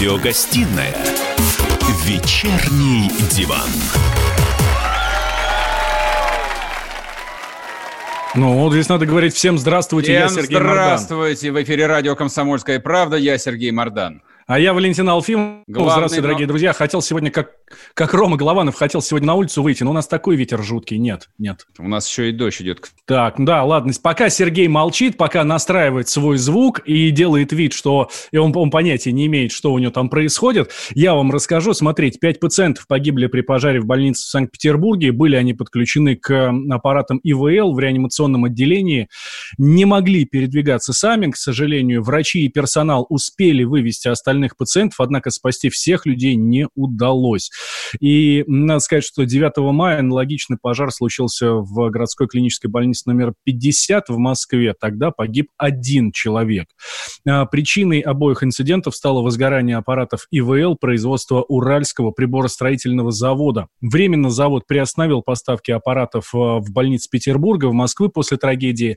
Радиогостинная «Вечерний диван». Ну, вот здесь надо говорить всем здравствуйте, Всем я Сергей здравствуйте! В эфире радио «Комсомольская правда». Я Сергей Мордан. А я Валентин Алфим. Главный, Здравствуйте, но- дорогие друзья. Хотел сегодня, как, как Рома Голованов, хотел сегодня на улицу выйти, но у нас такой ветер жуткий. Нет, нет. У нас еще и дождь идет. Так, да, ладно. Пока Сергей молчит, пока настраивает свой звук и делает вид, что и он, он понятия не имеет, что у него там происходит, я вам расскажу. Смотрите, 5 пациентов погибли при пожаре в больнице в Санкт-Петербурге. Были они подключены к аппаратам ИВЛ в реанимационном отделении. Не могли передвигаться сами, к сожалению. Врачи и персонал успели вывести остальных пациентов, однако спасти всех людей не удалось. И надо сказать, что 9 мая аналогичный пожар случился в городской клинической больнице номер 50 в Москве. Тогда погиб один человек. А, Причиной обоих инцидентов стало возгорание аппаратов ИВЛ производства Уральского приборостроительного завода. Временно завод приостановил поставки аппаратов а, в больнице Петербурга, в Москвы после трагедии.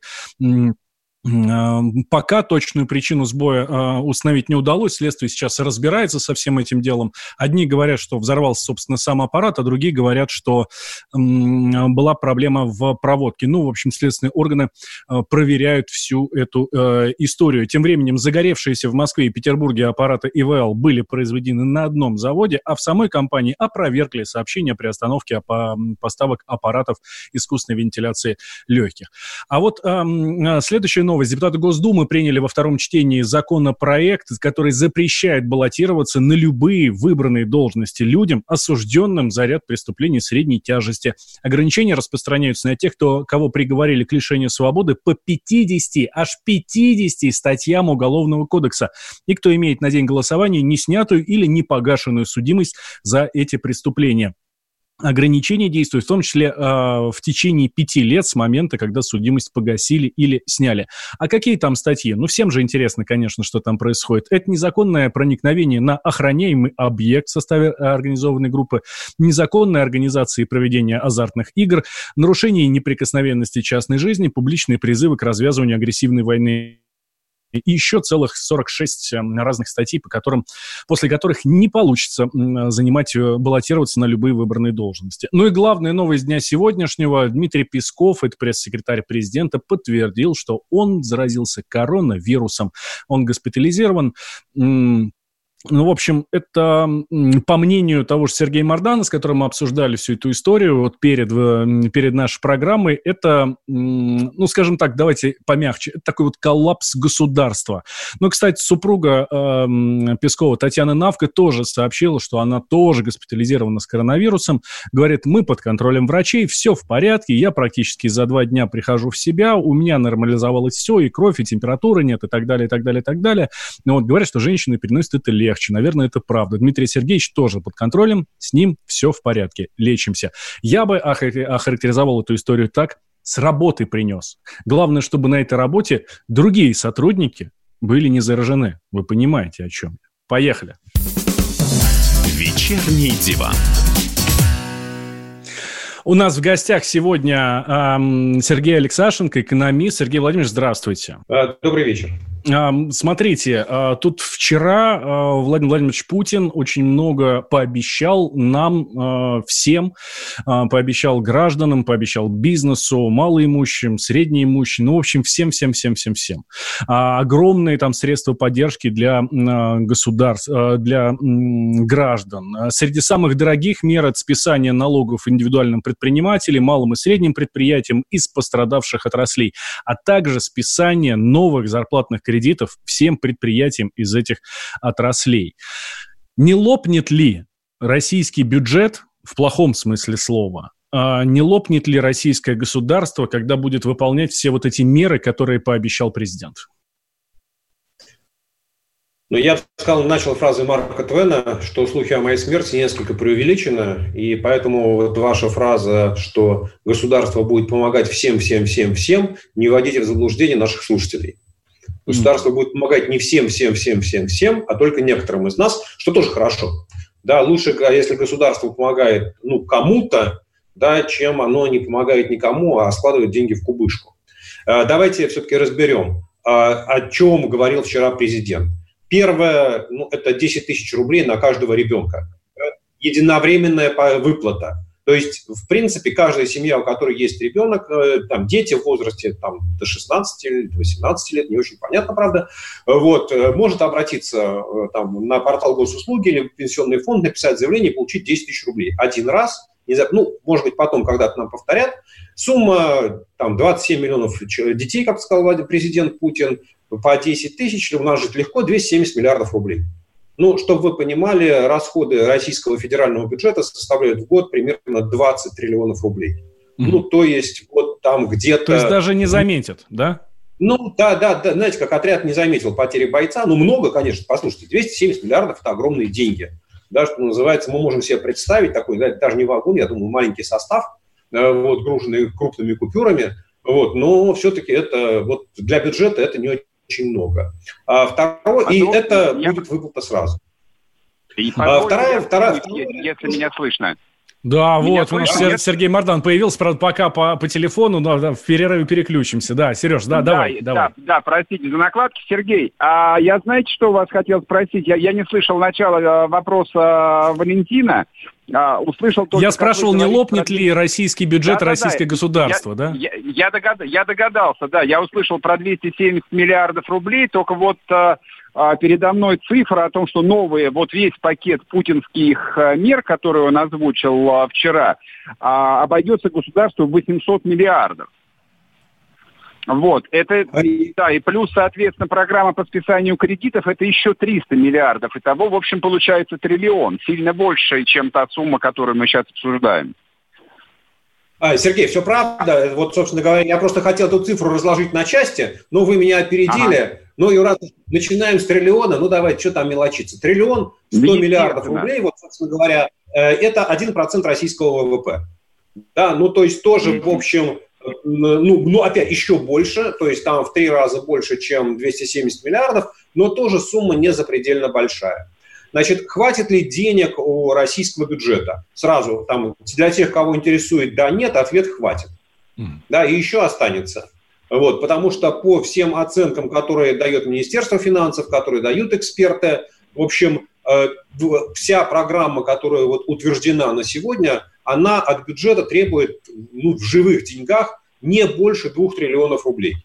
А, Пока точную причину сбоя а, установить не удалось. Следствие сейчас разбирается со всем этим делом. Одни говорят, что взорвался, собственно, сам аппарат, а другие говорят, что м, была проблема в проводке. Ну, в общем, следственные органы а, проверяют всю эту э, историю. Тем временем загоревшиеся в Москве и Петербурге аппараты ИВЛ были произведены на одном заводе, а в самой компании опровергли сообщение о приостановке поставок аппаратов искусственной вентиляции легких. А вот следующая новость. Депутаты Госдумы приняли во втором чтении законопроект, который запрещает баллотироваться на любые выбранные должности людям, осужденным за ряд преступлений средней тяжести. Ограничения распространяются на тех, кто, кого приговорили к лишению свободы по 50, аж 50 статьям Уголовного кодекса, и кто имеет на день голосования не снятую или не погашенную судимость за эти преступления. Ограничения действуют в том числе э, в течение пяти лет с момента, когда судимость погасили или сняли. А какие там статьи? Ну, всем же интересно, конечно, что там происходит. Это незаконное проникновение на охраняемый объект в составе э, организованной группы, незаконная организация и проведение азартных игр, нарушение неприкосновенности частной жизни, публичные призывы к развязыванию агрессивной войны и еще целых 46 эм, разных статей, по которым, после которых не получится занимать, э, баллотироваться на любые выбранные должности. Ну и главная новость дня сегодняшнего. Дмитрий Песков, это пресс-секретарь президента, подтвердил, что он заразился коронавирусом. Он госпитализирован. Ну, в общем, это, по мнению того же Сергея Мардана, с которым мы обсуждали всю эту историю вот перед, э, перед нашей программой, это, ну, скажем так, давайте помягче, это такой вот коллапс государства. Ну, кстати, супруга э, Пескова Татьяна Навка тоже сообщила, что она тоже госпитализирована с коронавирусом. Говорит, мы под контролем врачей, все в порядке, я практически за два дня прихожу в себя, у меня нормализовалось все, и кровь, и температуры нет, и так далее, и так далее, и так далее. Но вот говорят, что женщины переносят это легче. Наверное, это правда. Дмитрий Сергеевич тоже под контролем, с ним все в порядке, лечимся. Я бы охар- охарактеризовал эту историю так, с работы принес. Главное, чтобы на этой работе другие сотрудники были не заражены. Вы понимаете, о чем я. Поехали. «Вечерний диван». У нас в гостях сегодня ам, Сергей Алексашенко, экономист. Сергей Владимирович, здравствуйте. А, Добрый вечер. Смотрите, а, тут вчера а, Владимир Владимирович Путин очень много пообещал нам а, всем, пообещал гражданам, пообещал бизнесу, малоимущим, среднеимущим, ну, в общем, всем-всем-всем-всем-всем. Огромные там средства поддержки для государств, для граждан. Среди самых дорогих мер это списание налогов индивидуальным предпринимателям, малым и средним предприятиям из пострадавших отраслей, а также списание новых зарплатных кредитов всем предприятиям из этих отраслей. Не лопнет ли российский бюджет в плохом смысле слова? А Не лопнет ли российское государство, когда будет выполнять все вот эти меры, которые пообещал президент? Но я сказал, начал фразы Марка Твена, что слухи о моей смерти несколько преувеличены, и поэтому вот ваша фраза, что государство будет помогать всем, всем, всем, всем, не вводите в заблуждение наших слушателей. Государство будет помогать не всем, всем, всем, всем, всем, а только некоторым из нас, что тоже хорошо. Да, лучше, если государство помогает ну, кому-то, да, чем оно не помогает никому, а складывает деньги в кубышку. Э, Давайте все-таки разберем, а, о чем говорил вчера президент. Первое, ну, это 10 тысяч рублей на каждого ребенка. Единовременная выплата. То есть, в принципе, каждая семья, у которой есть ребенок, э, там дети в возрасте там, до 16 или до 18 лет, не очень понятно, правда, вот, э, может обратиться э, там, на портал госуслуги или в пенсионный фонд, написать заявление и получить 10 тысяч рублей. Один раз, не знаю, ну, может быть, потом когда-то нам повторят. Сумма там 27 миллионов детей, как сказал президент Путин, по 10 тысяч, умножить легко, 270 миллиардов рублей. Ну, чтобы вы понимали, расходы российского федерального бюджета составляют в год примерно 20 триллионов рублей. Mm-hmm. Ну, то есть вот там где-то... То есть даже не заметят, да? Ну, да, да, да, знаете, как отряд не заметил потери бойца, ну, много, конечно, послушайте, 270 миллиардов – это огромные деньги. Да, что называется, мы можем себе представить такой, да, даже не вагон, я думаю, маленький состав, э, вот, груженный крупными купюрами, вот, но все-таки это, вот, для бюджета это не очень много. А второе, а и ну, это я... будет выплата сразу. И а, вторая, вторая, вторая, если меня слышно. Да, Меня вот, у нас нет? Сергей Мардан появился, правда, пока по, по телефону, но да, в перерыве переключимся. Да, Сереж, да, да давай, давай. Да, да, простите за накладки. Сергей, а я знаете, что у вас хотел спросить? Я, я не слышал начала э, вопроса Валентина. А, услышал только, я спрашивал, не лопнет про... ли российский бюджет, да, российское да, государство, я, да? Я, я, догад... я догадался, да. Я услышал про 270 миллиардов рублей, только вот э, а, передо мной цифра о том, что новые, вот весь пакет путинских а, мер, который он озвучил а, вчера, обойдется государству в 800 миллиардов. Вот, это, да, и плюс, соответственно, программа по списанию кредитов, это еще 300 миллиардов. Итого, в общем, получается триллион, сильно больше, чем та сумма, которую мы сейчас обсуждаем. А, Сергей, все правда. Вот, собственно говоря, я просто хотел эту цифру разложить на части, но вы меня опередили. Ага. Ну и раз начинаем с триллиона, ну давайте, что там мелочиться. Триллион 100 миллиардов рублей, вот, собственно говоря, э, это 1% российского ВВП. Да, ну то есть тоже, в общем, ну, ну опять еще больше, то есть там в три раза больше, чем 270 миллиардов, но тоже сумма не запредельно большая. Значит, хватит ли денег у российского бюджета? Сразу там для тех, кого интересует, да, нет, ответ хватит. Mm. Да, и еще останется. Вот, потому что по всем оценкам, которые дает Министерство финансов, которые дают эксперты, в общем, э, вся программа, которая вот утверждена на сегодня, она от бюджета требует ну, в живых деньгах не больше двух триллионов рублей.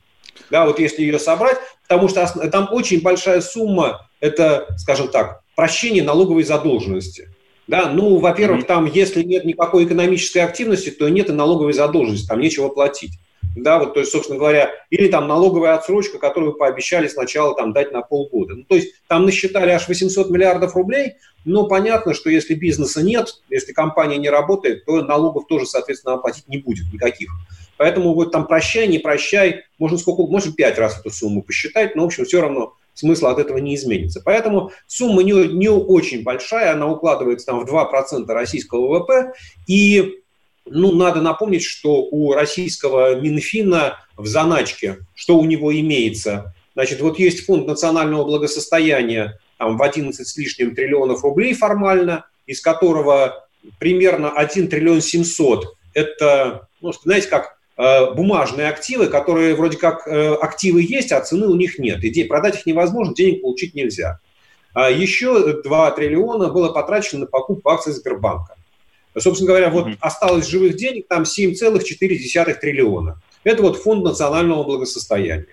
Да, вот если ее собрать, потому что там очень большая сумма, это, скажем так, прощение налоговой задолженности. Да, ну, во-первых, там, если нет никакой экономической активности, то нет и налоговой задолженности, там нечего платить да, вот, то есть, собственно говоря, или там налоговая отсрочка, которую пообещали сначала там дать на полгода. Ну, то есть там насчитали аж 800 миллиардов рублей, но понятно, что если бизнеса нет, если компания не работает, то налогов тоже, соответственно, оплатить не будет никаких. Поэтому вот там прощай, не прощай, можно сколько, можно пять раз эту сумму посчитать, но, в общем, все равно смысл от этого не изменится. Поэтому сумма не, не очень большая, она укладывается там в 2% российского ВВП, и ну, надо напомнить, что у российского Минфина в заначке, что у него имеется. Значит, вот есть фонд национального благосостояния там, в 11 с лишним триллионов рублей формально, из которого примерно 1 триллион 700 – это, ну, знаете, как э, бумажные активы, которые вроде как э, активы есть, а цены у них нет. И продать их невозможно, денег получить нельзя. А еще 2 триллиона было потрачено на покупку акций Сбербанка. Собственно говоря, вот mm-hmm. осталось живых денег там 7,4 триллиона. Это вот фонд национального благосостояния.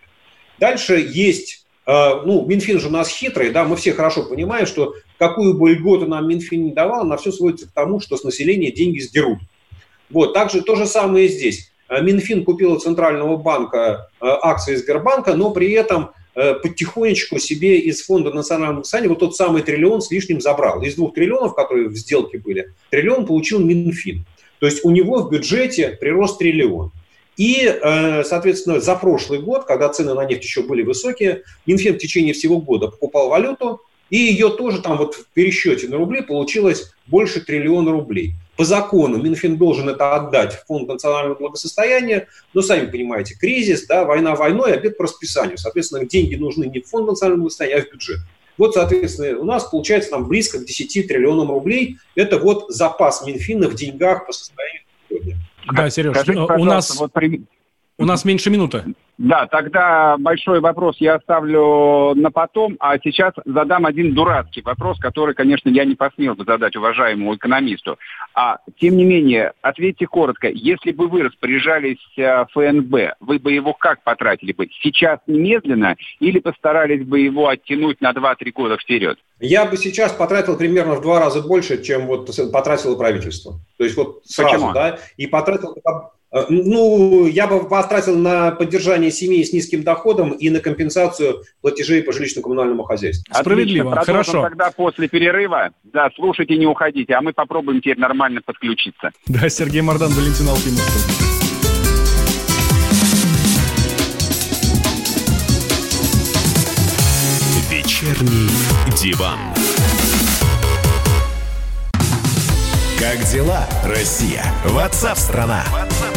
Дальше есть, э, ну, Минфин же у нас хитрый, да, мы все хорошо понимаем, что какую бы льготу нам Минфин не давал, на все сводится к тому, что с населения деньги сдерут. Вот, также то же самое и здесь. Э, Минфин купил у Центрального банка э, акции Сбербанка, но при этом потихонечку себе из фонда национального благосостояния вот тот самый триллион с лишним забрал. Из двух триллионов, которые в сделке были, триллион получил Минфин. То есть у него в бюджете прирост триллион. И, э, соответственно, за прошлый год, когда цены на нефть еще были высокие, Минфин в течение всего года покупал валюту, и ее тоже там вот в пересчете на рубли получилось больше триллиона рублей. По закону Минфин должен это отдать в Фонд национального благосостояния, но сами понимаете, кризис, да, война войной, обед по расписанию. Соответственно, деньги нужны не в Фонд национального благосостояния, а в бюджет. Вот, соответственно, у нас получается там близко к 10 триллионам рублей. Это вот запас Минфина в деньгах по состоянию сегодня. Да, Сереж, Скажите, у нас... Вот при... У нас меньше минуты. Да, тогда большой вопрос я оставлю на потом, а сейчас задам один дурацкий вопрос, который, конечно, я не посмел бы задать уважаемому экономисту. А тем не менее, ответьте коротко, если бы вы распоряжались э, ФНБ, вы бы его как потратили бы? Сейчас немедленно или постарались бы его оттянуть на 2-3 года вперед? Я бы сейчас потратил примерно в два раза больше, чем вот потратило правительство. То есть вот сразу, Почему? да, и потратил ну, я бы потратил на поддержание семей с низким доходом и на компенсацию платежей по жилищно-коммунальному хозяйству. Справедливо, Отлично. хорошо. тогда после перерыва. Да, слушайте, не уходите, а мы попробуем теперь нормально подключиться. Да, Сергей Мордан, Валентин Алфимов. Вечерний диван. Как дела, Россия? Ватсап-страна!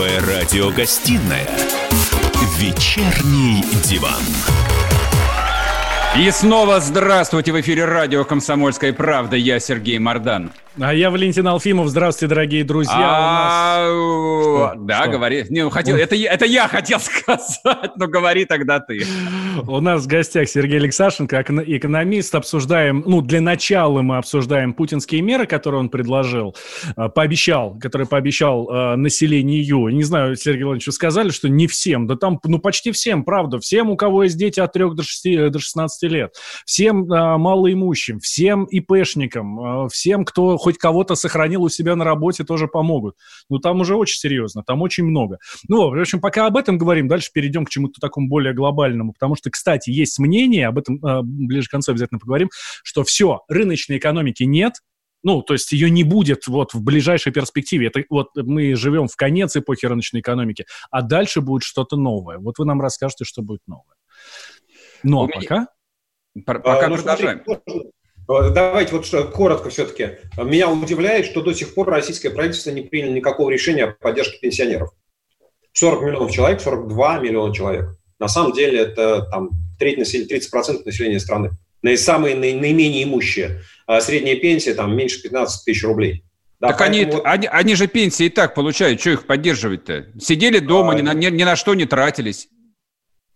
Первая радиогостинная «Вечерний диван». И снова здравствуйте в эфире радио «Комсомольская правда». Я Сергей Мордан. А я Валентин Алфимов. Здравствуйте, дорогие друзья. А, да, говори. Не, ну, хотел, это, я хотел сказать, но говори тогда ты. У нас в гостях Сергей Алексашенко, экономист. Обсуждаем, ну, для начала мы обсуждаем путинские меры, которые он предложил, а, пообещал, которые пообещал э, населению. Не знаю, Сергей Владимирович, вы сказали, что не всем, да там, ну, почти всем, правда. Всем, у кого есть дети от 3 до, 6, до 16 лет. Всем э, малоимущим, всем ИПшникам, э, всем, кто хоть кого-то сохранил у себя на работе, тоже помогут. Ну, там уже очень серьезно, там очень много. Ну, в общем, пока об этом говорим, дальше перейдем к чему-то такому более глобальному, потому что, кстати, есть мнение, об этом э, ближе к концу обязательно поговорим, что все, рыночной экономики нет, ну, то есть ее не будет вот в ближайшей перспективе. Это вот мы живем в конец эпохи рыночной экономики, а дальше будет что-то новое. Вот вы нам расскажете, что будет новое. Ну, а пока... Пока а, ну, продолжаем. Смотри, давайте вот что, коротко все-таки. Меня удивляет, что до сих пор российское правительство не приняло никакого решения о поддержке пенсионеров. 40 миллионов человек, 42 миллиона человек. На самом деле это там треть населения, 30% населения страны. Самые наименее имущие. А средняя пенсия там меньше 15 тысяч рублей. Да, так они, вот... они, они же пенсии и так получают, что их поддерживать-то? Сидели дома, а, ни, на, ни, ни на что не тратились.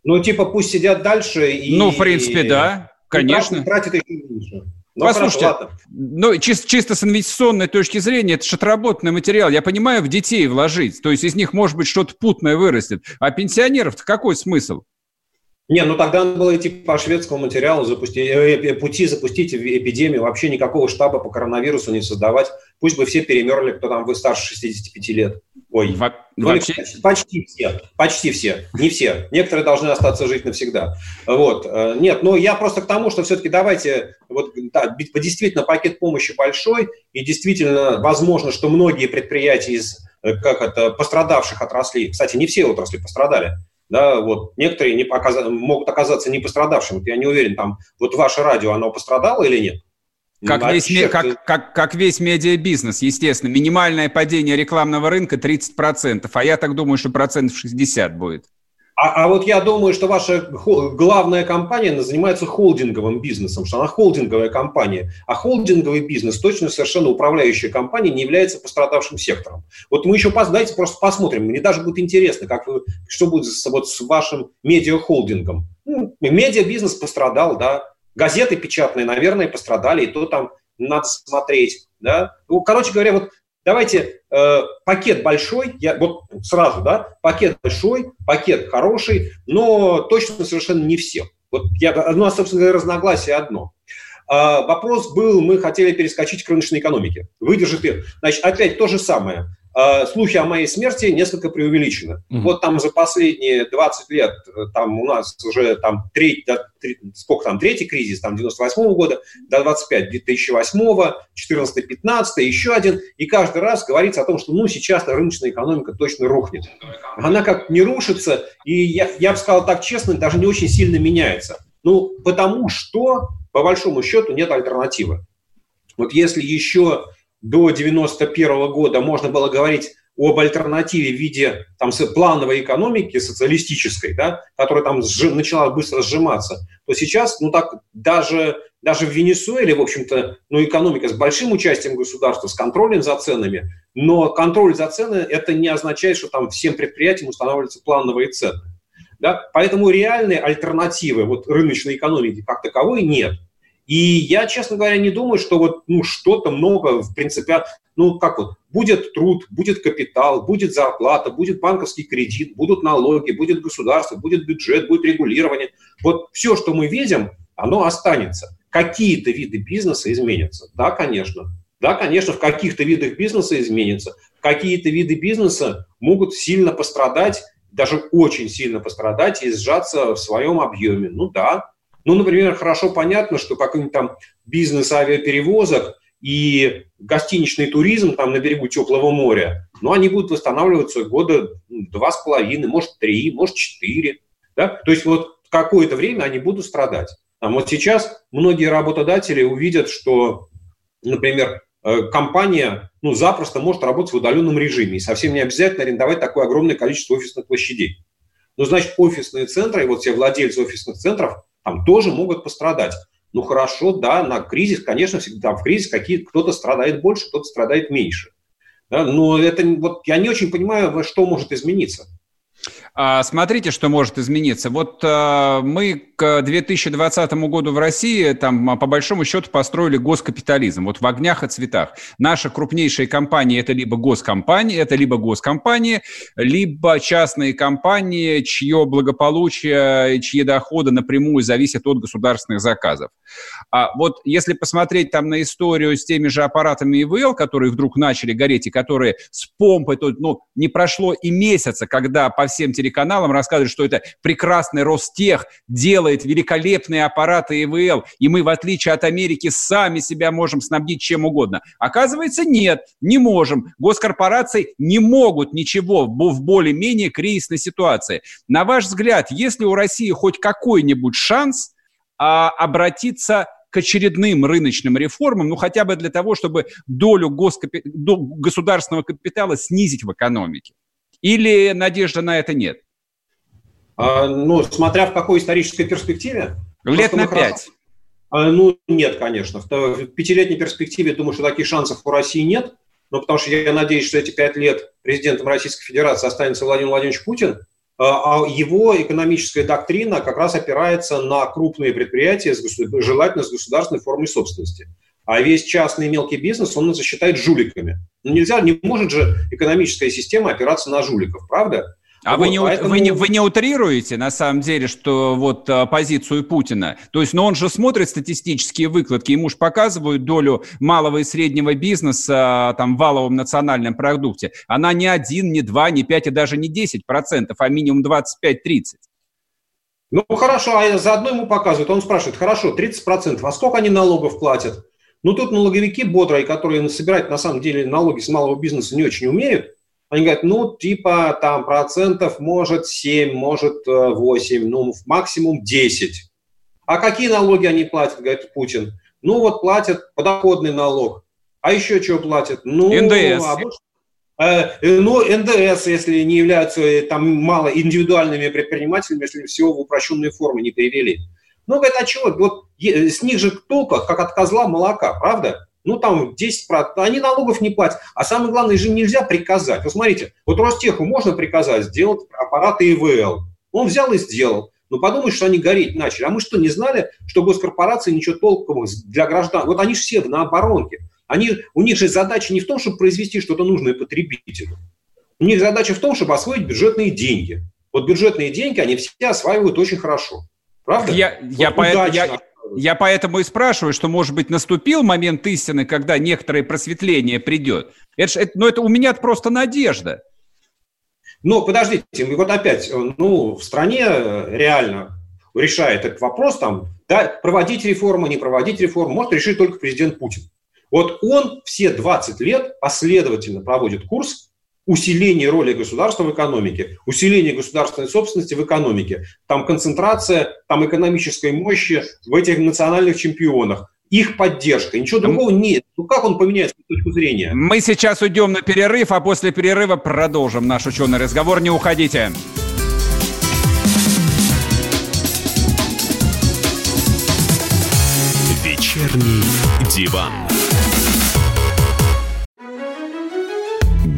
Ну, типа, пусть сидят дальше и... Ну, в принципе, да, конечно. И тратят еще меньше. Ну, Послушайте, хорошо, ну, чисто, чисто с инвестиционной точки зрения, это же отработанный материал. Я понимаю, в детей вложить, то есть из них, может быть, что-то путное вырастет. А пенсионеров-то какой смысл? Не, ну тогда надо было идти по шведскому материалу, запустить, э, э, пути запустить эпидемию, вообще никакого штаба по коронавирусу не создавать. Пусть бы все перемерли, кто там вы старше 65 лет. Ой, Во- ну, вообще... почти все, почти все, не все. Некоторые должны остаться жить навсегда. Вот. Э, нет, но я просто к тому, что все-таки давайте, вот, да, действительно пакет помощи большой, и действительно возможно, что многие предприятия из как это, пострадавших отраслей, кстати, не все отрасли пострадали, да, вот некоторые не показ... могут оказаться не пострадавшими. Я не уверен, там, вот ваше радио, оно пострадало или нет? Как, ну, весь, черт... как, как, как весь медиабизнес, естественно. Минимальное падение рекламного рынка 30%, а я так думаю, что процентов 60 будет. А, а вот я думаю, что ваша главная компания занимается холдинговым бизнесом, что она холдинговая компания. А холдинговый бизнес, точно совершенно управляющая компания, не является пострадавшим сектором. Вот мы еще, давайте просто посмотрим. Мне даже будет интересно, как вы, что будет с, вот, с вашим медиахолдингом. Ну, медиабизнес пострадал, да. Газеты печатные, наверное, пострадали, и то там надо смотреть. Да? Ну, короче говоря, вот Давайте э, пакет большой, я, вот сразу, да, пакет большой, пакет хороший, но точно совершенно не все. Вот я, у нас, собственно разногласие одно. Э, вопрос был, мы хотели перескочить к рыночной экономике. Выдержит ли? Значит, опять то же самое. Э, слухи о моей смерти несколько преувеличены. Mm-hmm. Вот там за последние 20 лет, э, там у нас уже там треть, да, три, сколько там, третий кризис, там 98 -го года до 25, 2008, 14 15 еще один, и каждый раз говорится о том, что ну сейчас рыночная экономика точно рухнет. Она как не рушится, и я, я бы сказал так честно, даже не очень сильно меняется. Ну, потому что, по большому счету, нет альтернативы. Вот если еще до 91 года можно было говорить об альтернативе в виде там, плановой экономики социалистической, да, которая там сжи, начала быстро сжиматься, то сейчас, ну так, даже, даже в Венесуэле, в общем-то, ну, экономика с большим участием государства, с контролем за ценами, но контроль за ценами это не означает, что там всем предприятиям устанавливаются плановые цены. Да? Поэтому реальной альтернативы вот, рыночной экономики как таковой нет. И я, честно говоря, не думаю, что вот ну, что-то много, в принципе, ну как вот, будет труд, будет капитал, будет зарплата, будет банковский кредит, будут налоги, будет государство, будет бюджет, будет регулирование. Вот все, что мы видим, оно останется. Какие-то виды бизнеса изменятся. Да, конечно. Да, конечно, в каких-то видах бизнеса изменится. Какие-то виды бизнеса могут сильно пострадать, даже очень сильно пострадать и сжаться в своем объеме. Ну да, ну, например, хорошо понятно, что какой-нибудь там бизнес авиаперевозок и гостиничный туризм там на берегу теплого моря, ну, они будут восстанавливаться года два с половиной, может, три, может, четыре. Да? То есть вот какое-то время они будут страдать. А вот сейчас многие работодатели увидят, что, например, э, компания ну, запросто может работать в удаленном режиме, и совсем не обязательно арендовать такое огромное количество офисных площадей. Ну, значит, офисные центры, и вот все владельцы офисных центров, там тоже могут пострадать. Ну хорошо, да, на кризис, конечно, всегда в кризис какие кто-то страдает больше, кто-то страдает меньше. Да, но это вот я не очень понимаю, что может измениться. А, смотрите, что может измениться. Вот а, мы к 2020 году в России там а, по большому счету построили госкапитализм. Вот в огнях и цветах. Наши крупнейшие компании это либо госкомпании, это либо госкомпании, либо частные компании, чье благополучие, чьи доходы напрямую зависят от государственных заказов. А вот если посмотреть там на историю с теми же аппаратами ИВЛ, которые вдруг начали гореть и которые с помпой, то, ну, не прошло и месяца, когда по всем телеканалам рассказывают, что это прекрасный Ростех делает великолепные аппараты ИВЛ, и мы, в отличие от Америки, сами себя можем снабдить чем угодно. Оказывается, нет, не можем. Госкорпорации не могут ничего в более-менее кризисной ситуации. На ваш взгляд, есть ли у России хоть какой-нибудь шанс а, обратиться к очередным рыночным реформам, ну хотя бы для того, чтобы долю госкапи... государственного капитала снизить в экономике? Или надежды на это нет? А, ну, смотря в какой исторической перспективе. Лет на пять. А, ну, нет, конечно. В пятилетней перспективе, думаю, что таких шансов у России нет. Но потому что я надеюсь, что эти пять лет президентом Российской Федерации останется Владимир Владимирович Путин, его экономическая доктрина как раз опирается на крупные предприятия, желательно с государственной формой собственности а весь частный мелкий бизнес он засчитает жуликами. Ну, нельзя, не может же экономическая система опираться на жуликов, правда? А вот, вы, не, поэтому... вы, не, вы не утрируете, на самом деле, что вот а, позицию Путина? То есть, ну он же смотрит статистические выкладки, ему же показывают долю малого и среднего бизнеса а, там, в валовом национальном продукте. Она не 1, не 2, не 5 и даже не 10 процентов, а минимум 25-30. Ну хорошо, а заодно ему показывают, он спрашивает, хорошо, 30 процентов, а сколько они налогов платят? Ну, тут налоговики бодрые, которые собирать на самом деле налоги с малого бизнеса не очень умеют, они говорят, ну, типа там процентов может 7, может 8, э, ну, максимум 10. А какие налоги они платят, говорит Путин? Ну, вот платят подоходный налог. А еще что платят? Ну, НДС. А больше, э, ну, НДС, если не являются э, там мало индивидуальными предпринимателями, если всего в упрощенной форме не перевели. Ну, говорит, а чего? Вот с них же толка, как от козла молока, правда? Ну, там 10%, они налогов не платят. А самое главное, же нельзя приказать. Вот смотрите, вот Ростеху можно приказать сделать аппараты ИВЛ. Он взял и сделал. Ну, подумай, что они гореть начали. А мы что, не знали, что госкорпорации ничего толком для граждан... Вот они же все на оборонке. Они, у них же задача не в том, чтобы произвести что-то нужное потребителю. У них задача в том, чтобы освоить бюджетные деньги. Вот бюджетные деньги они все осваивают очень хорошо. Правда? Я, я, вот по, я, Я поэтому и спрашиваю, что, может быть, наступил момент истины, когда некоторое просветление придет. Это, это, ну, это у меня просто надежда. Ну, подождите, вот опять, ну, в стране реально решает этот вопрос, там, да, проводить реформу, не проводить реформу, может решить только президент Путин. Вот он все 20 лет последовательно проводит курс усиления роли государства в экономике, усиление государственной собственности в экономике, там концентрация там экономической мощи в этих национальных чемпионах, их поддержка. Ничего другого нет. Ну как он поменяет с точку зрения? Мы сейчас уйдем на перерыв, а после перерыва продолжим наш ученый разговор. Не уходите. Вечерний диван.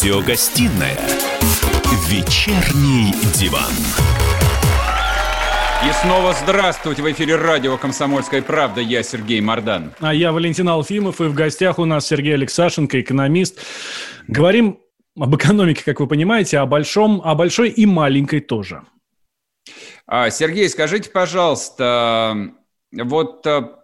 Радиогостинная «Вечерний диван». И снова здравствуйте. В эфире радио «Комсомольская правда». Я Сергей Мордан. А я Валентин Алфимов. И в гостях у нас Сергей Алексашенко, экономист. Говорим об экономике, как вы понимаете, о большом, о большой и маленькой тоже. А, Сергей, скажите, пожалуйста, вот а,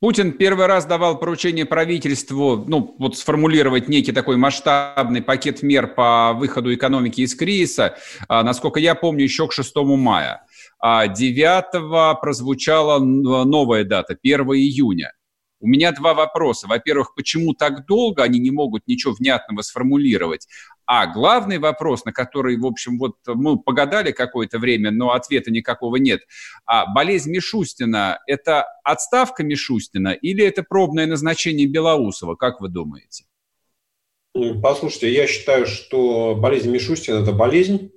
Путин первый раз давал поручение правительству, ну, вот сформулировать некий такой масштабный пакет мер по выходу экономики из кризиса, а, насколько я помню, еще к 6 мая. А 9 прозвучала новая дата, 1 июня. У меня два вопроса. Во-первых, почему так долго они не могут ничего внятного сформулировать? А главный вопрос, на который, в общем, вот мы погадали какое-то время, но ответа никакого нет. А болезнь Мишустина – это отставка Мишустина или это пробное назначение Белоусова? Как вы думаете? Послушайте, я считаю, что болезнь Мишустина – это болезнь.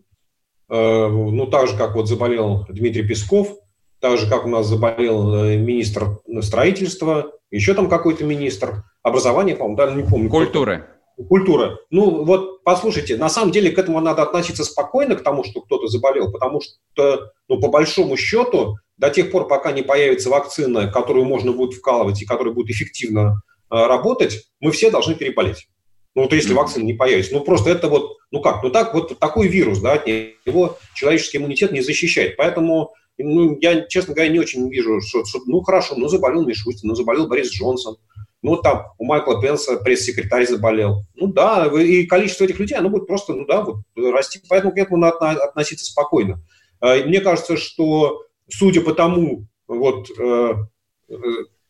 Э, ну, так же, как вот заболел Дмитрий Песков, так же, как у нас заболел э, министр строительства, еще там какой-то министр, образования, по-моему, да, не помню. Культуры. Культура. Ну, вот, послушайте, на самом деле к этому надо относиться спокойно, к тому, что кто-то заболел, потому что, ну, по большому счету, до тех пор, пока не появится вакцина, которую можно будет вкалывать и которая будет эффективно э, работать, мы все должны переболеть. Ну, вот если вакцина не появится. Ну, просто это вот, ну как, ну так, вот такой вирус, да, от него человеческий иммунитет не защищает. Поэтому ну, я, честно говоря, не очень вижу, что, что ну, хорошо, ну, заболел Мишустин, ну, заболел Борис Джонсон, ну, там у Майкла Пенса пресс-секретарь заболел. Ну, да, и количество этих людей, оно будет просто, ну, да, вот расти. Поэтому к этому надо относиться спокойно. А, мне кажется, что, судя по тому, вот, э, э,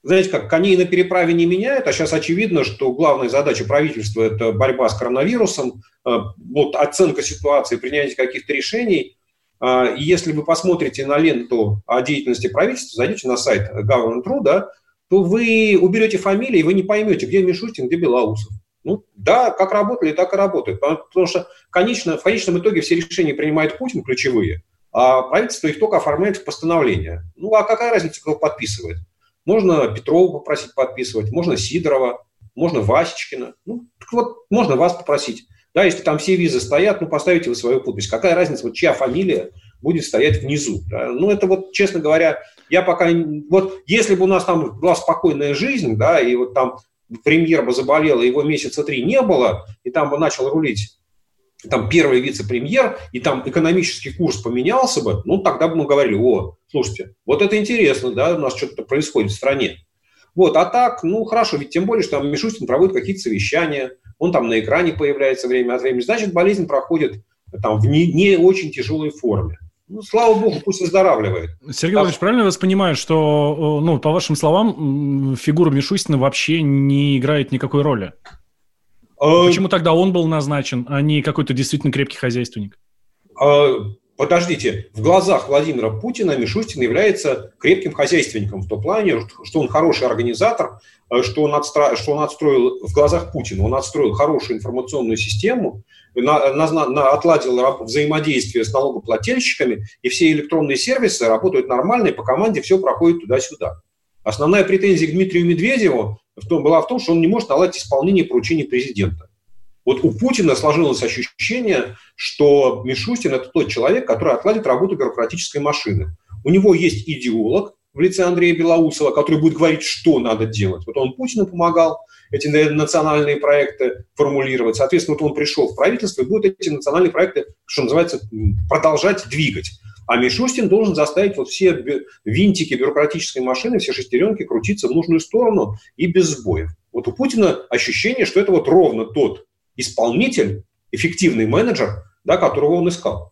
знаете как, коней на переправе не меняют, а сейчас очевидно, что главная задача правительства – это борьба с коронавирусом, э, вот оценка ситуации, принятие каких-то решений – и если вы посмотрите на ленту о деятельности правительства, зайдете на сайт Government.ru, да, то вы уберете фамилии, и вы не поймете, где Мишустин, где Белоусов. Ну, да, как работали, так и работают. Потому что конечно, в конечном итоге все решения принимает Путин, ключевые, а правительство их только оформляет в постановление. Ну, а какая разница, кто подписывает? Можно Петрова попросить подписывать, можно Сидорова, можно Васечкина. Ну, так вот, можно вас попросить. Да, если там все визы стоят, ну, поставите вы свою подпись. Какая разница, вот чья фамилия будет стоять внизу? Да? Ну, это вот, честно говоря, я пока... Вот если бы у нас там была спокойная жизнь, да, и вот там премьер бы заболел, и его месяца три не было, и там бы начал рулить там первый вице-премьер, и там экономический курс поменялся бы, ну, тогда бы мы говорили, о, слушайте, вот это интересно, да, у нас что-то происходит в стране. Вот, а так, ну, хорошо, ведь тем более, что там Мишустин проводит какие-то совещания, он там на экране появляется время от времени, значит, болезнь проходит там в не, не очень тяжелой форме. Ну, слава богу, пусть выздоравливает. Сергей Владимирович, а... правильно я вас понимаю, что, ну, по вашим словам, фигура Мишустина вообще не играет никакой роли? А... Почему тогда он был назначен, а не какой-то действительно крепкий хозяйственник? Подождите, в глазах Владимира Путина Мишустин является крепким хозяйственником в том плане, что он хороший организатор, э, что он, отстро... что он отстроил в глазах Путина, он отстроил хорошую информационную систему, на, на, на, отладил взаимодействие с налогоплательщиками, и все электронные сервисы работают нормально, и по команде все проходит туда-сюда. Основная претензия к Дмитрию Медведеву в том, была в том, что он не может наладить исполнение поручений президента. Вот у Путина сложилось ощущение, что Мишустин – это тот человек, который отладит работу бюрократической машины. У него есть идеолог в лице Андрея Белоусова, который будет говорить, что надо делать. Вот он Путину помогал эти национальные проекты формулировать. Соответственно, вот он пришел в правительство и будет эти национальные проекты, что называется, продолжать двигать. А Мишустин должен заставить вот все винтики бюрократической машины, все шестеренки крутиться в нужную сторону и без сбоев. Вот у Путина ощущение, что это вот ровно тот исполнитель, эффективный менеджер, да, которого он искал.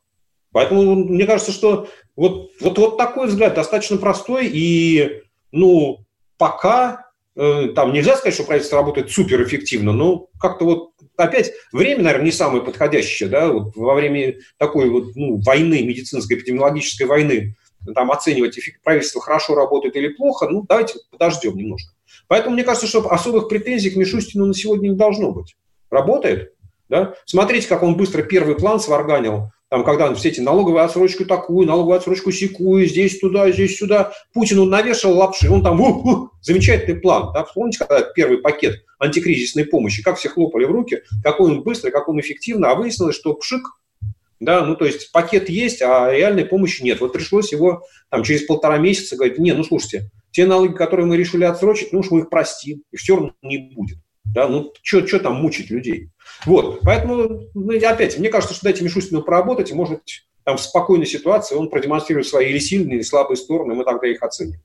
Поэтому мне кажется, что вот, вот, вот такой взгляд достаточно простой, и ну, пока э, там нельзя сказать, что правительство работает суперэффективно, но как-то вот опять время, наверное, не самое подходящее, да, вот во время такой вот ну, войны, медицинской, эпидемиологической войны, там оценивать, правительство хорошо работает или плохо, ну, давайте подождем немножко. Поэтому мне кажется, что особых претензий к Мишустину на сегодня не должно быть. Работает. Да? Смотрите, как он быстро первый план сварганил, там, когда он все эти налоговую отсрочку такую, налоговую отсрочку секую, здесь туда, здесь сюда. Путин он навешал лапши, он там, ух, ух, замечательный план. Да? Помните, когда первый пакет антикризисной помощи, как все хлопали в руки, какой он быстрый, как он эффективно, а выяснилось, что пшик, да, ну то есть пакет есть, а реальной помощи нет. Вот пришлось его там через полтора месяца говорить, не, ну слушайте, те налоги, которые мы решили отсрочить, ну уж мы их простим, и все равно не будет. Да, ну, что там мучить людей? Вот, поэтому, ну, опять, мне кажется, что дайте Мишустину поработать, и, может там в спокойной ситуации он продемонстрирует свои или сильные, или слабые стороны, мы тогда их оценим.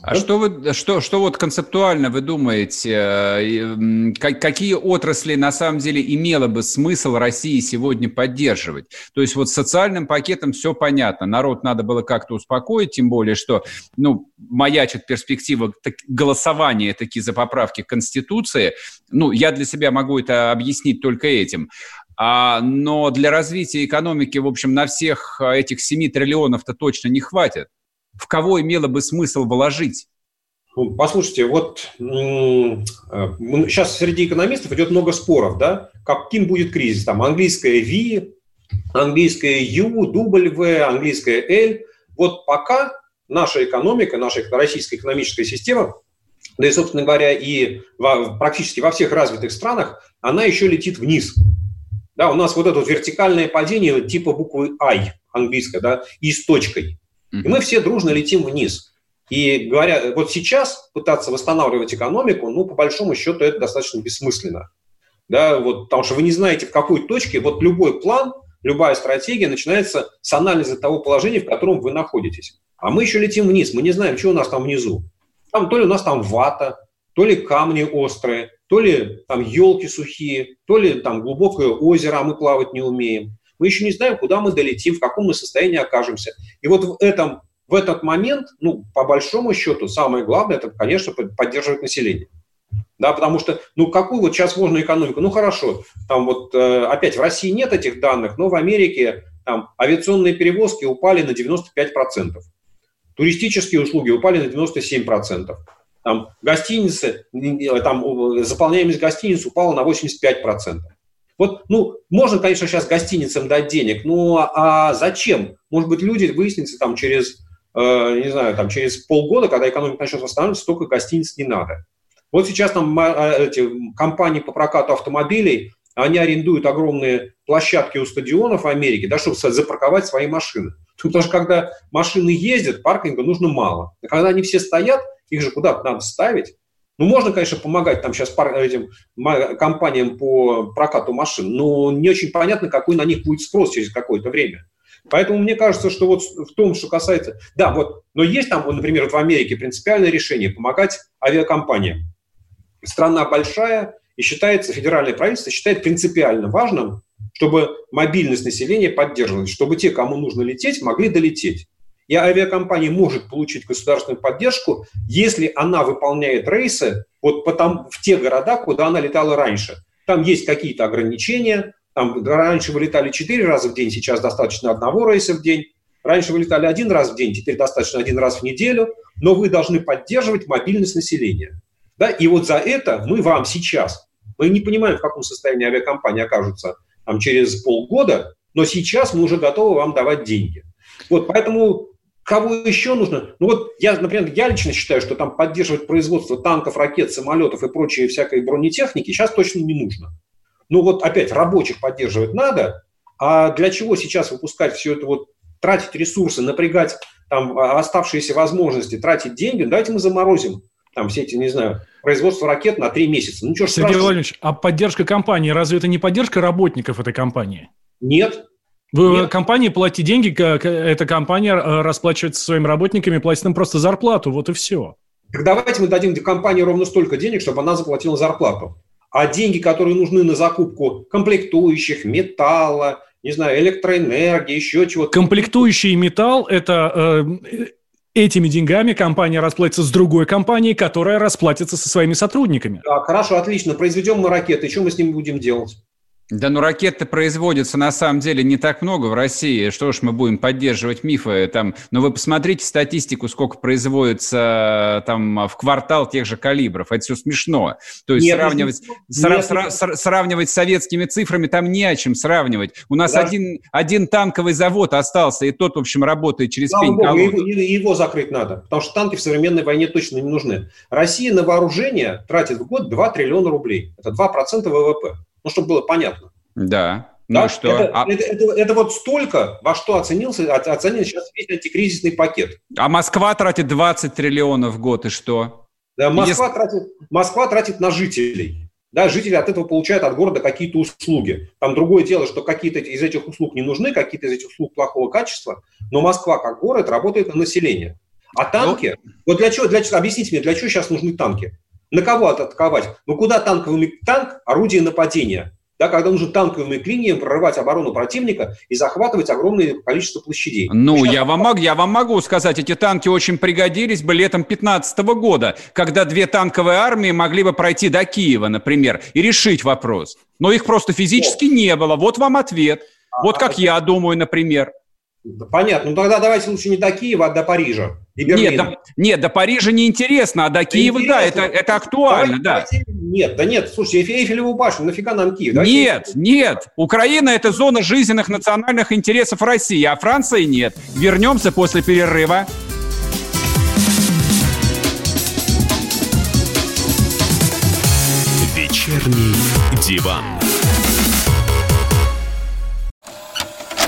А да? что, вы, что, что вот концептуально вы думаете, э, какие отрасли на самом деле имело бы смысл России сегодня поддерживать? То есть вот с социальным пакетом все понятно, народ надо было как-то успокоить, тем более, что ну, маячит перспектива голосования таки за поправки к Конституции. Ну, я для себя могу это объяснить только этим. А, но для развития экономики, в общем, на всех этих 7 триллионов-то точно не хватит в кого имело бы смысл вложить? Ну, послушайте, вот сейчас э, среди экономистов идет много споров, да, каким будет кризис. Там английская V, английская U, W, английская L. Вот пока наша экономика, наша российская экономическая система, да и, собственно говоря, и практически во всех развитых странах, она еще летит вниз. Да, у нас вот это вертикальное падение типа буквы I английская, да, и с точкой. И мы все дружно летим вниз. И говоря, вот сейчас пытаться восстанавливать экономику, ну, по большому счету, это достаточно бессмысленно. Да, вот, потому что вы не знаете, в какой точке, вот любой план, любая стратегия начинается с анализа того положения, в котором вы находитесь. А мы еще летим вниз, мы не знаем, что у нас там внизу. Там то ли у нас там вата, то ли камни острые, то ли там елки сухие, то ли там глубокое озеро, а мы плавать не умеем. Мы еще не знаем, куда мы долетим, в каком мы состоянии окажемся. И вот в этом в этот момент, ну, по большому счету, самое главное, это, конечно, поддерживать население. Да, потому что, ну, какую вот сейчас можно экономику? Ну, хорошо, там вот, э, опять, в России нет этих данных, но в Америке там авиационные перевозки упали на 95%. Туристические услуги упали на 97%. Там гостиницы, там заполняемость гостиниц упала на 85%. Вот, ну, можно, конечно, сейчас гостиницам дать денег, но а зачем? Может быть, люди выяснится там через, э, не знаю, там через полгода, когда экономика начнет восстанавливаться, столько гостиниц не надо. Вот сейчас там а, эти компании по прокату автомобилей, они арендуют огромные площадки у стадионов Америки, да, чтобы запарковать свои машины. Потому что когда машины ездят, паркинга нужно мало. А когда они все стоят, их же куда-то надо ставить. Ну, можно, конечно, помогать там сейчас этим компаниям по прокату машин, но не очень понятно, какой на них будет спрос через какое-то время. Поэтому мне кажется, что вот в том, что касается... Да, вот, но есть там, вот, например, вот в Америке принципиальное решение помогать авиакомпаниям. Страна большая, и считается, федеральное правительство считает принципиально важным, чтобы мобильность населения поддерживалась, чтобы те, кому нужно лететь, могли долететь. И авиакомпания может получить государственную поддержку, если она выполняет рейсы вот потом, в те города, куда она летала раньше. Там есть какие-то ограничения, Там раньше вылетали 4 раза в день, сейчас достаточно одного рейса в день. Раньше вылетали один раз в день, теперь достаточно один раз в неделю. Но вы должны поддерживать мобильность населения. Да? И вот за это мы вам сейчас, мы не понимаем, в каком состоянии авиакомпании окажутся там, через полгода, но сейчас мы уже готовы вам давать деньги. Вот, поэтому Кого еще нужно? Ну вот я, например, я лично считаю, что там поддерживать производство танков, ракет, самолетов и прочей всякой бронетехники сейчас точно не нужно. Ну вот опять рабочих поддерживать надо, а для чего сейчас выпускать все это вот, тратить ресурсы, напрягать там оставшиеся возможности, тратить деньги, давайте мы заморозим там все эти, не знаю, производство ракет на три месяца. Ну, что Сергей Владимирович, а поддержка компании, разве это не поддержка работников этой компании? Нет, вы Нет. компании платите деньги, эта компания э, расплачивается своими работниками, платит им просто зарплату, вот и все. Так давайте мы дадим компании ровно столько денег, чтобы она заплатила зарплату. А деньги, которые нужны на закупку комплектующих, металла, не знаю, электроэнергии, еще чего-то. Комплектующий металл – это э, этими деньгами компания расплатится с другой компанией, которая расплатится со своими сотрудниками. Так, хорошо, отлично. Произведем мы ракеты. Что мы с ними будем делать? Да, ну ракет-то производится на самом деле не так много в России. Что ж мы будем поддерживать мифы там? Но ну, вы посмотрите статистику, сколько производится там в квартал тех же калибров. Это все смешно. То есть нет, сравнивать, нет, сра- нет. Сра- сравнивать с советскими цифрами там не о чем сравнивать. У нас да. один, один танковый завод остался, и тот, в общем, работает через Слава пень Богу, его, его закрыть надо, потому что танки в современной войне точно не нужны. Россия на вооружение тратит в год 2 триллиона рублей. Это 2% ВВП ну, чтобы было понятно. Да. Ну да? что? Это, а... это, это, это вот столько, во что оценился, оценен сейчас весь антикризисный пакет. А Москва тратит 20 триллионов в год, и что? Да, Москва, Если... тратит, Москва тратит на жителей. Да, жители от этого получают от города какие-то услуги. Там другое дело, что какие-то из этих услуг не нужны, какие-то из этих услуг плохого качества, но Москва как город работает на население. А танки, ну... вот для чего, для, объясните мне, для чего сейчас нужны танки? На кого атаковать? Ну куда танковый танк – орудие нападения? Да, когда нужно танковыми клиниями прорывать оборону противника и захватывать огромное количество площадей. Ну, Сейчас... я, вам, могу, я вам могу сказать, эти танки очень пригодились бы летом 2015 года, когда две танковые армии могли бы пройти до Киева, например, и решить вопрос. Но их просто физически О. не было. Вот вам ответ. Вот как а, я думаю, например. Понятно. Ну тогда давайте лучше не до Киева, а до Парижа. И нет, до, нет, до Парижа не интересно, а до Киева, да, это, это актуально, давайте, да. Давайте, нет, да нет, слушайте, Эйфелеву башню, нафига нам Киев? Давайте нет, нет, Украина – это зона жизненных национальных интересов России, а Франции нет. Вернемся после перерыва. Вечерний диван.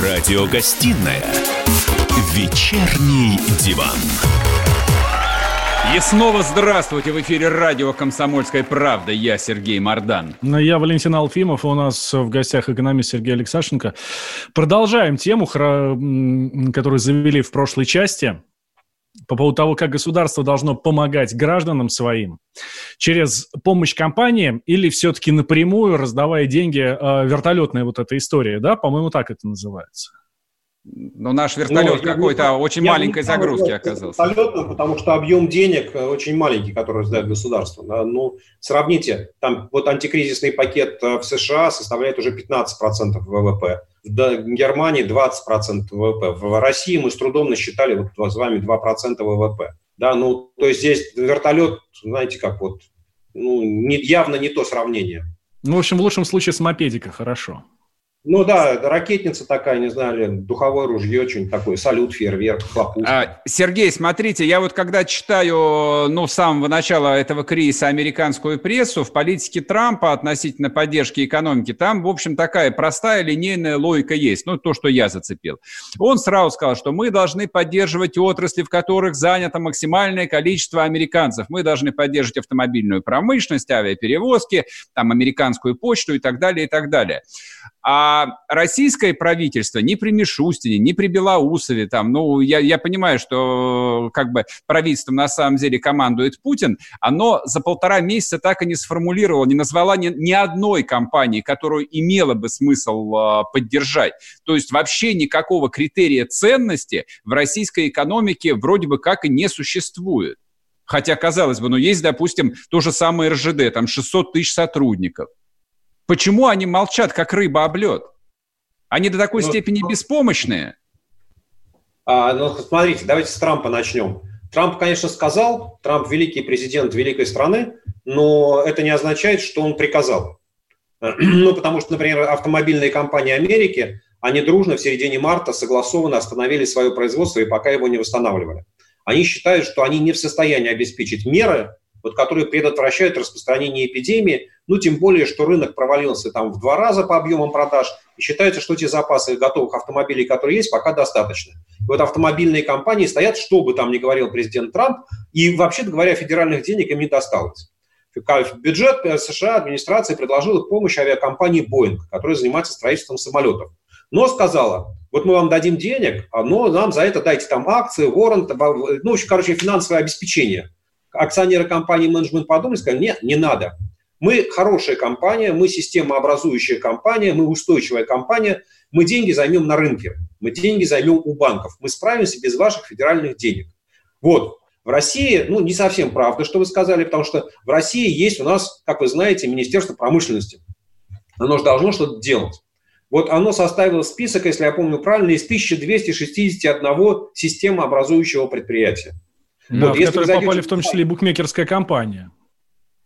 Радиогостинная «Вечерний диван». И снова здравствуйте! В эфире радио «Комсомольская правда». Я Сергей Мордан. Ну, я Валентин Алфимов. У нас в гостях экономист Сергей Алексашенко. Продолжаем тему, которую завели в прошлой части по поводу того, как государство должно помогать гражданам своим через помощь компаниям или все-таки напрямую раздавая деньги, э, вертолетная вот эта история, да, по-моему, так это называется. Но наш вертолет ну, какой-то очень я маленькой загрузки оказался. Вертолетным, потому что объем денег э, очень маленький, который раздает государство. Да? Ну, сравните, там вот антикризисный пакет э, в США составляет уже 15% ВВП, Германии 20% ВВП. В России мы с трудом насчитали вот с вами 2% ВВП. Да, ну, то есть здесь вертолет, знаете, как вот, ну, не, явно не то сравнение. Ну, в общем, в лучшем случае с мопедика хорошо. Ну да, ракетница такая, не знаю, духовое ружье, что-нибудь такое, салют, фейерверк, хлопушка. А, Сергей, смотрите, я вот когда читаю, ну, с самого начала этого кризиса американскую прессу, в политике Трампа относительно поддержки экономики, там, в общем, такая простая линейная логика есть, ну, то, что я зацепил. Он сразу сказал, что мы должны поддерживать отрасли, в которых занято максимальное количество американцев. Мы должны поддерживать автомобильную промышленность, авиаперевозки, там, американскую почту и так далее, и так далее. А российское правительство ни при Мишустине, ни при Белоусове, там, ну, я, я понимаю, что как бы правительством на самом деле командует Путин, оно за полтора месяца так и не сформулировало, не назвала ни, ни одной компании, которую имело бы смысл э, поддержать. То есть вообще никакого критерия ценности в российской экономике вроде бы как и не существует. Хотя, казалось бы, ну, есть, допустим, то же самое РЖД, там 600 тысяч сотрудников. Почему они молчат, как рыба об лед? Они до такой ну, степени ну, беспомощные. А, ну, смотрите, давайте с Трампа начнем. Трамп, конечно, сказал, Трамп великий президент великой страны, но это не означает, что он приказал. Ну, потому что, например, автомобильные компании Америки, они дружно в середине марта согласованно остановили свое производство и пока его не восстанавливали. Они считают, что они не в состоянии обеспечить меры, вот, которые предотвращают распространение эпидемии, ну, тем более, что рынок провалился там в два раза по объемам продаж, и считается, что те запасы готовых автомобилей, которые есть, пока достаточно. И вот автомобильные компании стоят, что бы там ни говорил президент Трамп, и, вообще-то говоря, федеральных денег им не досталось. Бюджет США администрация предложила помощь авиакомпании Boeing, которая занимается строительством самолетов. Но сказала, вот мы вам дадим денег, но нам за это дайте там акции, воррант, ну, короче, финансовое обеспечение – акционеры компании менеджмент подумали, сказали, нет, не надо. Мы хорошая компания, мы системообразующая компания, мы устойчивая компания, мы деньги займем на рынке, мы деньги займем у банков, мы справимся без ваших федеральных денег. Вот. В России, ну, не совсем правда, что вы сказали, потому что в России есть у нас, как вы знаете, Министерство промышленности. Оно же должно что-то делать. Вот оно составило список, если я помню правильно, из 1261 системообразующего предприятия. Да, вот, в которые зайдете... попали в том числе и букмекерская компания.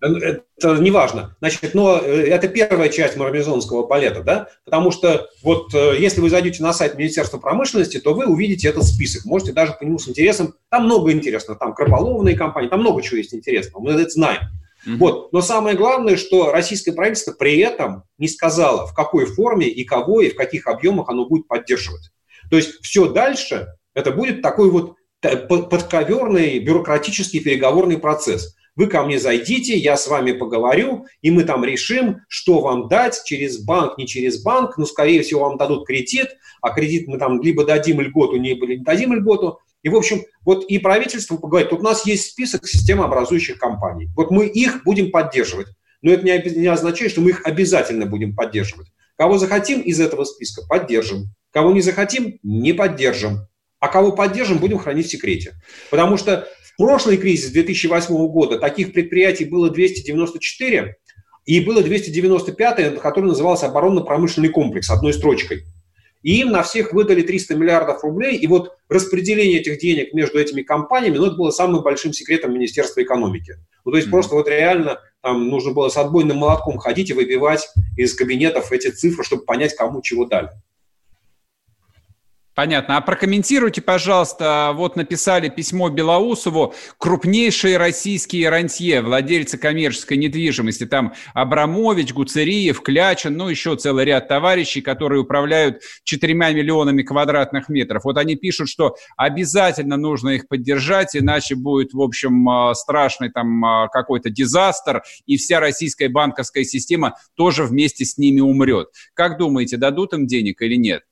Э, это не важно. Значит, но э, это первая часть марлезонского балета, да? Потому что вот э, если вы зайдете на сайт Министерства промышленности, то вы увидите этот список. Можете даже по нему с интересом. Там много интересного. Там крапаловные компании, там много чего есть интересного. Мы это знаем. Mm-hmm. Вот. Но самое главное, что российское правительство при этом не сказало, в какой форме и кого и в каких объемах оно будет поддерживать. То есть все дальше это будет такой вот подковерный бюрократический переговорный процесс. Вы ко мне зайдите, я с вами поговорю, и мы там решим, что вам дать через банк, не через банк. Ну, скорее всего, вам дадут кредит, а кредит мы там либо дадим льготу, либо не дадим льготу. И, в общем, вот и правительство поговорит, тут у нас есть список системообразующих компаний. Вот мы их будем поддерживать. Но это не означает, что мы их обязательно будем поддерживать. Кого захотим из этого списка, поддержим. Кого не захотим, не поддержим. А кого поддержим, будем хранить в секрете. Потому что в прошлый кризис 2008 года таких предприятий было 294, и было 295, который назывался оборонно-промышленный комплекс, одной строчкой. И им на всех выдали 300 миллиардов рублей, и вот распределение этих денег между этими компаниями, ну, это было самым большим секретом Министерства экономики. Ну, то есть mm-hmm. просто вот реально там нужно было с отбойным молотком ходить и выбивать из кабинетов эти цифры, чтобы понять, кому чего дали. Понятно. А прокомментируйте, пожалуйста, вот написали письмо Белоусову, крупнейшие российские рантье, владельцы коммерческой недвижимости, там Абрамович, Гуцериев, Клячин, ну еще целый ряд товарищей, которые управляют четырьмя миллионами квадратных метров. Вот они пишут, что обязательно нужно их поддержать, иначе будет, в общем, а, страшный там а, какой-то дизастер, и вся российская банковская система тоже вместе с ними умрет. Как думаете, дадут им денег или нет?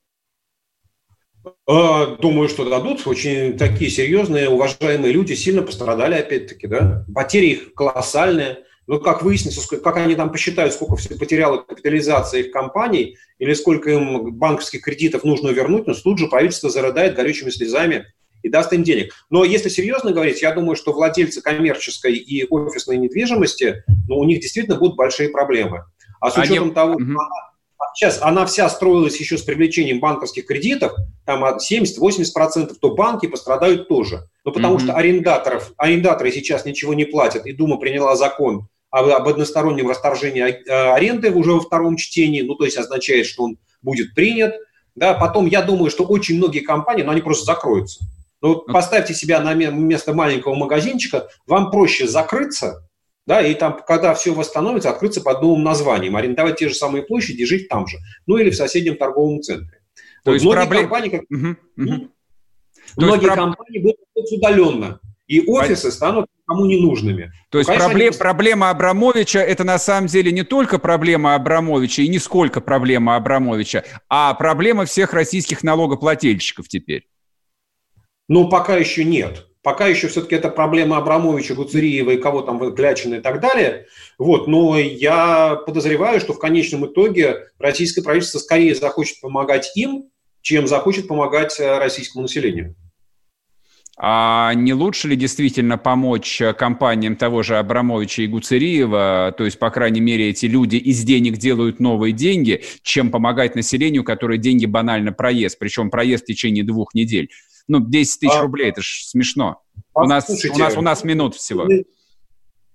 А, думаю, что дадут. Очень такие серьезные, уважаемые люди сильно пострадали, опять-таки, да. Потери их колоссальные. Но как выяснится, как они там посчитают, сколько все потеряла капитализация их компаний, или сколько им банковских кредитов нужно вернуть, но тут же правительство зарыдает горючими слезами и даст им денег. Но если серьезно говорить, я думаю, что владельцы коммерческой и офисной недвижимости, ну, у них действительно будут большие проблемы. А с учетом Они... того, угу сейчас она вся строилась еще с привлечением банковских кредитов, там от 70-80%, то банки пострадают тоже. Но потому mm-hmm. что арендаторов, арендаторы сейчас ничего не платят, и Дума приняла закон об, об одностороннем расторжении а, аренды уже во втором чтении, ну, то есть означает, что он будет принят. Да, потом я думаю, что очень многие компании, ну, они просто закроются. Ну, поставьте себя на место маленького магазинчика, вам проще закрыться, да, и там, когда все восстановится, открыться под новым названием, арендовать те же самые площади, жить там же, ну или в соседнем торговом центре. То вот есть многие проблем... компании, как... угу, угу. многие есть компании будут удаленно, и офисы станут кому не нужными. То ну, есть конечно, проблем, они... проблема Абрамовича – это на самом деле не только проблема Абрамовича и не сколько проблема Абрамовича, а проблема всех российских налогоплательщиков теперь. Ну, пока еще нет. Пока еще все-таки это проблема Абрамовича, Гуцериева и кого там, Клячина и так далее. Вот, но я подозреваю, что в конечном итоге российское правительство скорее захочет помогать им, чем захочет помогать э, российскому населению. А не лучше ли действительно помочь компаниям того же Абрамовича и Гуцериева, то есть, по крайней мере, эти люди из денег делают новые деньги, чем помогать населению, которое деньги банально проест, причем проезд в течение двух недель? Ну, 10 тысяч а, рублей, это же смешно. А, у, нас, слушайте, у, нас, у нас минут всего.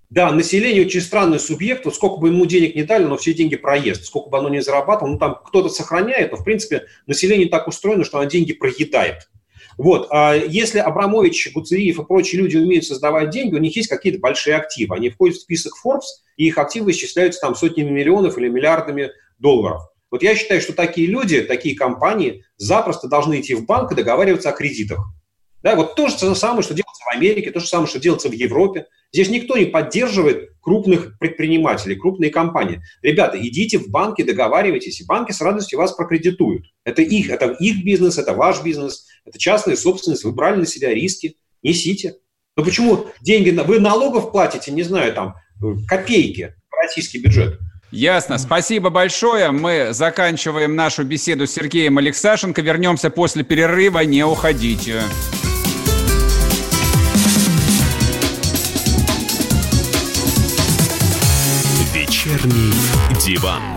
Да, население очень странный субъект. Вот сколько бы ему денег не дали, но все деньги проезд. Сколько бы оно ни зарабатывало, ну там кто-то сохраняет, но в принципе население так устроено, что оно деньги проедает. Вот, а если Абрамович, Гуцериев и прочие люди умеют создавать деньги, у них есть какие-то большие активы. Они входят в список Forbes, и их активы исчисляются там сотнями миллионов или миллиардами долларов. Вот я считаю, что такие люди, такие компании запросто должны идти в банк и договариваться о кредитах. Да, вот то же самое, что делается в Америке, то же самое, что делается в Европе. Здесь никто не поддерживает крупных предпринимателей, крупные компании. Ребята, идите в банки, договаривайтесь, и банки с радостью вас прокредитуют. Это их, это их бизнес, это ваш бизнес, это частная собственность, вы брали на себя риски, несите. Но почему деньги, вы налогов платите, не знаю, там, копейки в российский бюджет? Ясно. Спасибо большое. Мы заканчиваем нашу беседу с Сергеем Алексашенко. Вернемся после перерыва. Не уходите. Вечерний диван.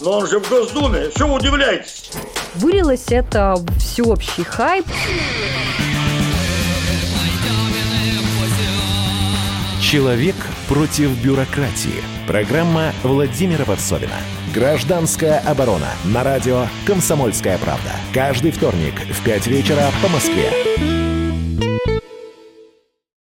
Но он же в Госдуме, что вы удивляетесь? Вылилось это всеобщий хайп. Человек против бюрократии. Программа Владимира Варсовина. Гражданская оборона. На радио «Комсомольская правда». Каждый вторник в 5 вечера по Москве.